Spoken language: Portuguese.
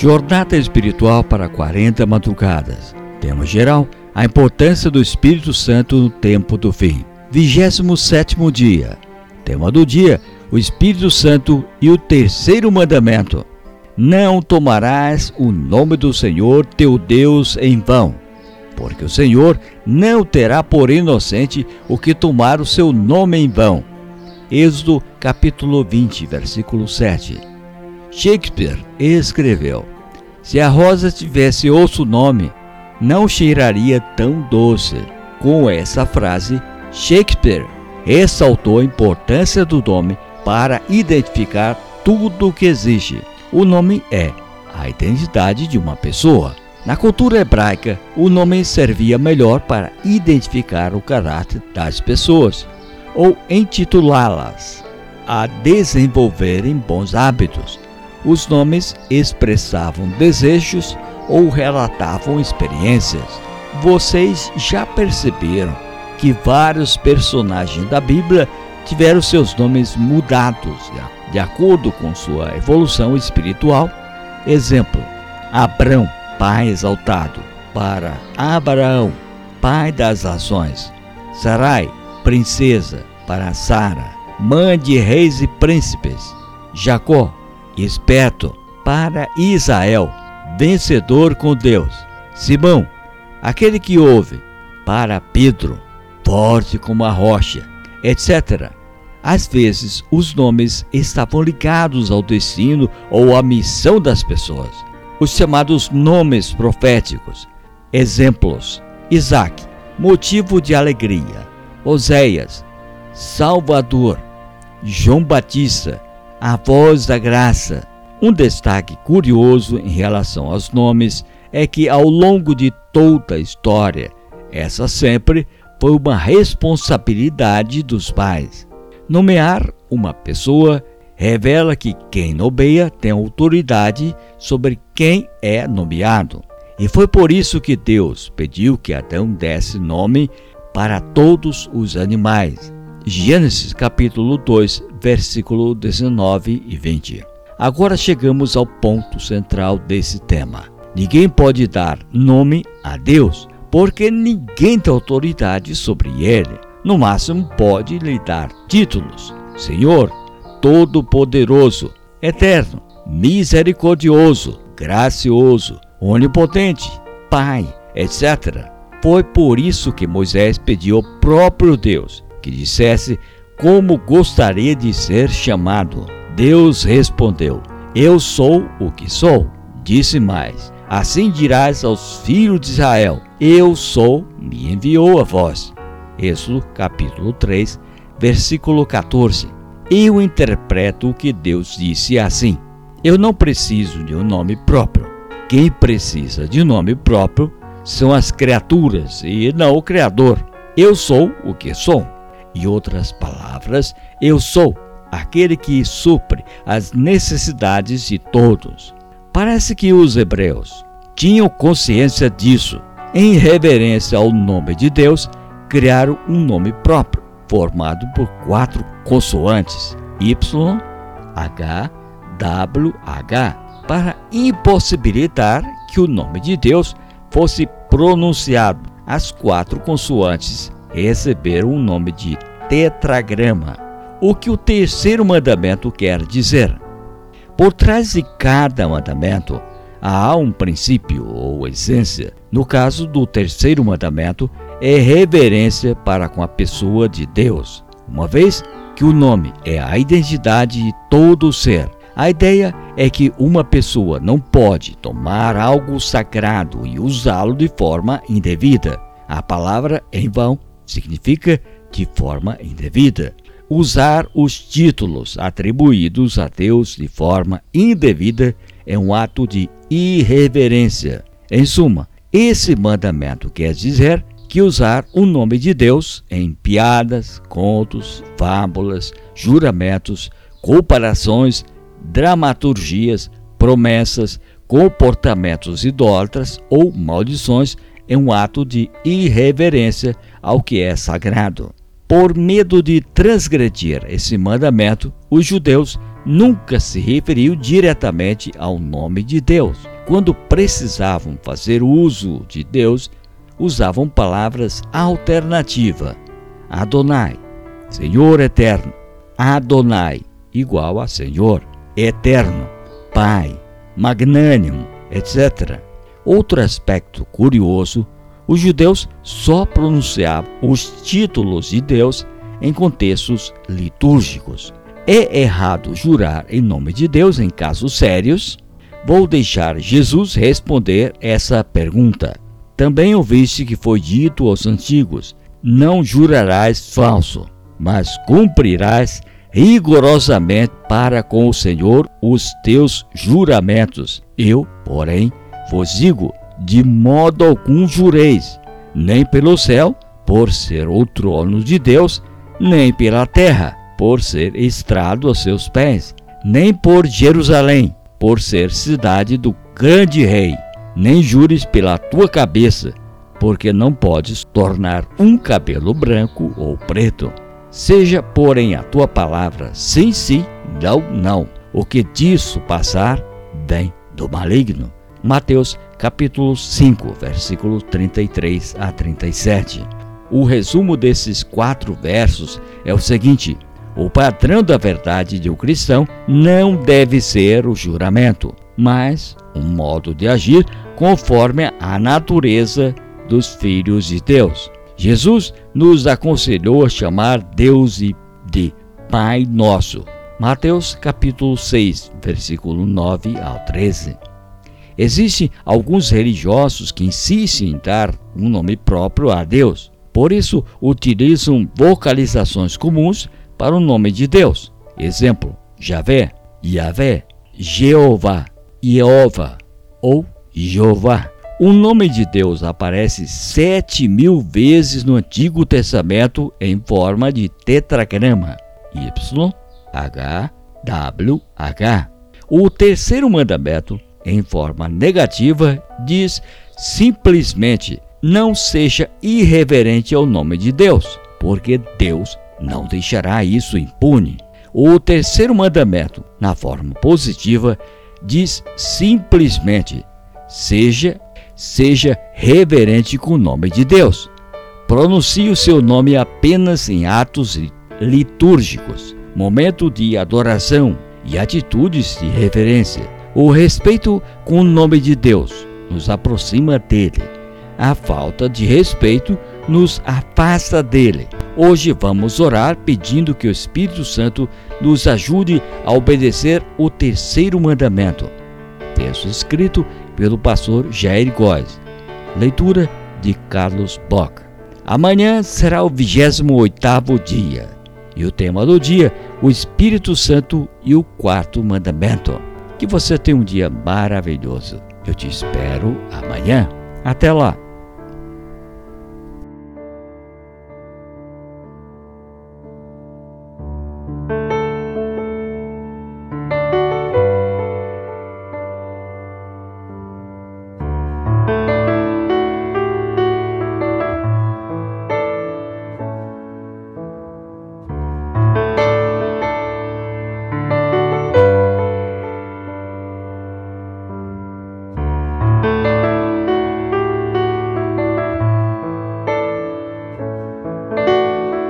Jornada espiritual para 40 madrugadas. Tema geral: a importância do Espírito Santo no tempo do fim. 27 dia. Tema do dia: o Espírito Santo e o terceiro mandamento. Não tomarás o nome do Senhor teu Deus em vão, porque o Senhor não terá por inocente o que tomar o seu nome em vão. Êxodo capítulo 20, versículo 7. Shakespeare escreveu: Se a rosa tivesse outro nome, não cheiraria tão doce. Com essa frase, Shakespeare ressaltou a importância do nome para identificar tudo o que existe. O nome é a identidade de uma pessoa. Na cultura hebraica, o nome servia melhor para identificar o caráter das pessoas ou intitulá-las a desenvolverem bons hábitos. Os nomes expressavam desejos ou relatavam experiências. Vocês já perceberam que vários personagens da Bíblia tiveram seus nomes mudados de acordo com sua evolução espiritual? Exemplo: Abrão, pai exaltado, para Abraão, pai das ações. Sarai, princesa, para Sara, mãe de reis e príncipes. Jacó, esperto, para Israel, vencedor com Deus. Simão, aquele que ouve, para Pedro, forte como a rocha, etc. Às vezes, os nomes estavam ligados ao destino ou à missão das pessoas. Os chamados nomes proféticos. Exemplos: Isaac, motivo de alegria. Oséias, Salvador. João Batista, a voz da graça. Um destaque curioso em relação aos nomes é que, ao longo de toda a história, essa sempre foi uma responsabilidade dos pais. Nomear uma pessoa revela que quem nomeia tem autoridade sobre quem é nomeado. E foi por isso que Deus pediu que Adão desse nome para todos os animais. Gênesis capítulo 2, versículo 19 e 20. Agora chegamos ao ponto central desse tema. Ninguém pode dar nome a Deus, porque ninguém tem autoridade sobre ele. No máximo pode lhe dar títulos: Senhor, Todo-Poderoso, Eterno, Misericordioso, Gracioso, Onipotente, Pai, etc. Foi por isso que Moisés pediu ao próprio Deus que dissesse como gostaria de ser chamado. Deus respondeu: Eu sou o que sou. Disse mais: Assim dirás aos filhos de Israel: Eu sou, me enviou a vós. Êxodo capítulo 3, versículo 14. Eu interpreto o que Deus disse assim: Eu não preciso de um nome próprio. Quem precisa de um nome próprio são as criaturas e não o Criador. Eu sou o que sou. Em outras palavras, eu sou aquele que supre as necessidades de todos. Parece que os hebreus tinham consciência disso. Em reverência ao nome de Deus, criaram um nome próprio, formado por quatro consoantes: Y, H, W, H, para impossibilitar que o nome de Deus fosse pronunciado. As quatro consoantes receberam o nome de tetragrama, o que o terceiro mandamento quer dizer. Por trás de cada mandamento há um princípio ou essência. No caso do terceiro mandamento, é reverência para com a pessoa de Deus, uma vez que o nome é a identidade de todo ser. A ideia é que uma pessoa não pode tomar algo sagrado e usá-lo de forma indevida. A palavra em vão significa de forma indevida. Usar os títulos atribuídos a Deus de forma indevida é um ato de irreverência. Em suma, esse mandamento quer dizer que usar o nome de Deus em piadas, contos, fábulas, juramentos, comparações, dramaturgias, promessas, comportamentos idólatras ou maldições é um ato de irreverência ao que é sagrado. Por medo de transgredir esse mandamento, os judeus nunca se referiu diretamente ao nome de Deus. Quando precisavam fazer uso de Deus, usavam palavras alternativas. Adonai, Senhor eterno. Adonai, igual a Senhor, eterno, Pai, magnânimo, etc. Outro aspecto curioso, os judeus só pronunciavam os títulos de Deus em contextos litúrgicos. É errado jurar em nome de Deus em casos sérios? Vou deixar Jesus responder essa pergunta. Também ouviste que foi dito aos antigos: Não jurarás falso, mas cumprirás rigorosamente para com o Senhor os teus juramentos. Eu, porém, vos digo: de modo algum jureis, nem pelo céu, por ser o trono de Deus, nem pela terra, por ser estrado aos seus pés, nem por Jerusalém, por ser cidade do grande rei, nem jures pela tua cabeça, porque não podes tornar um cabelo branco ou preto. Seja, porém, a tua palavra sim, sim, não, não. O que disso passar, vem do maligno. Mateus capítulo 5, versículo 33 a 37. O resumo desses quatro versos é o seguinte: o padrão da verdade de um cristão não deve ser o juramento, mas um modo de agir conforme a natureza dos filhos de Deus. Jesus nos aconselhou a chamar Deus de Pai Nosso. Mateus capítulo 6, versículo 9 ao 13. Existem alguns religiosos que insistem em dar um nome próprio a Deus. Por isso, utilizam vocalizações comuns para o nome de Deus. Exemplo: Javé, Yahvé, Jeová, Jeová ou Jeová. O nome de Deus aparece sete mil vezes no Antigo Testamento em forma de tetragrama Y, H, W, H. O terceiro mandamento, em forma negativa, diz simplesmente: não seja irreverente ao nome de Deus, porque Deus não deixará isso impune. O terceiro mandamento, na forma positiva, diz simplesmente: seja seja reverente com o nome de Deus. Pronuncie o seu nome apenas em atos litúrgicos, momento de adoração e atitudes de reverência. O respeito com o nome de Deus nos aproxima dele. A falta de respeito nos afasta dele. Hoje vamos orar pedindo que o Espírito Santo nos ajude a obedecer o terceiro mandamento. Texto escrito pelo pastor Jair Góes. Leitura de Carlos Bock. Amanhã será o 28º dia e o tema do dia, o Espírito Santo e o quarto mandamento. Que você tenha um dia maravilhoso. Eu te espero amanhã. Até lá!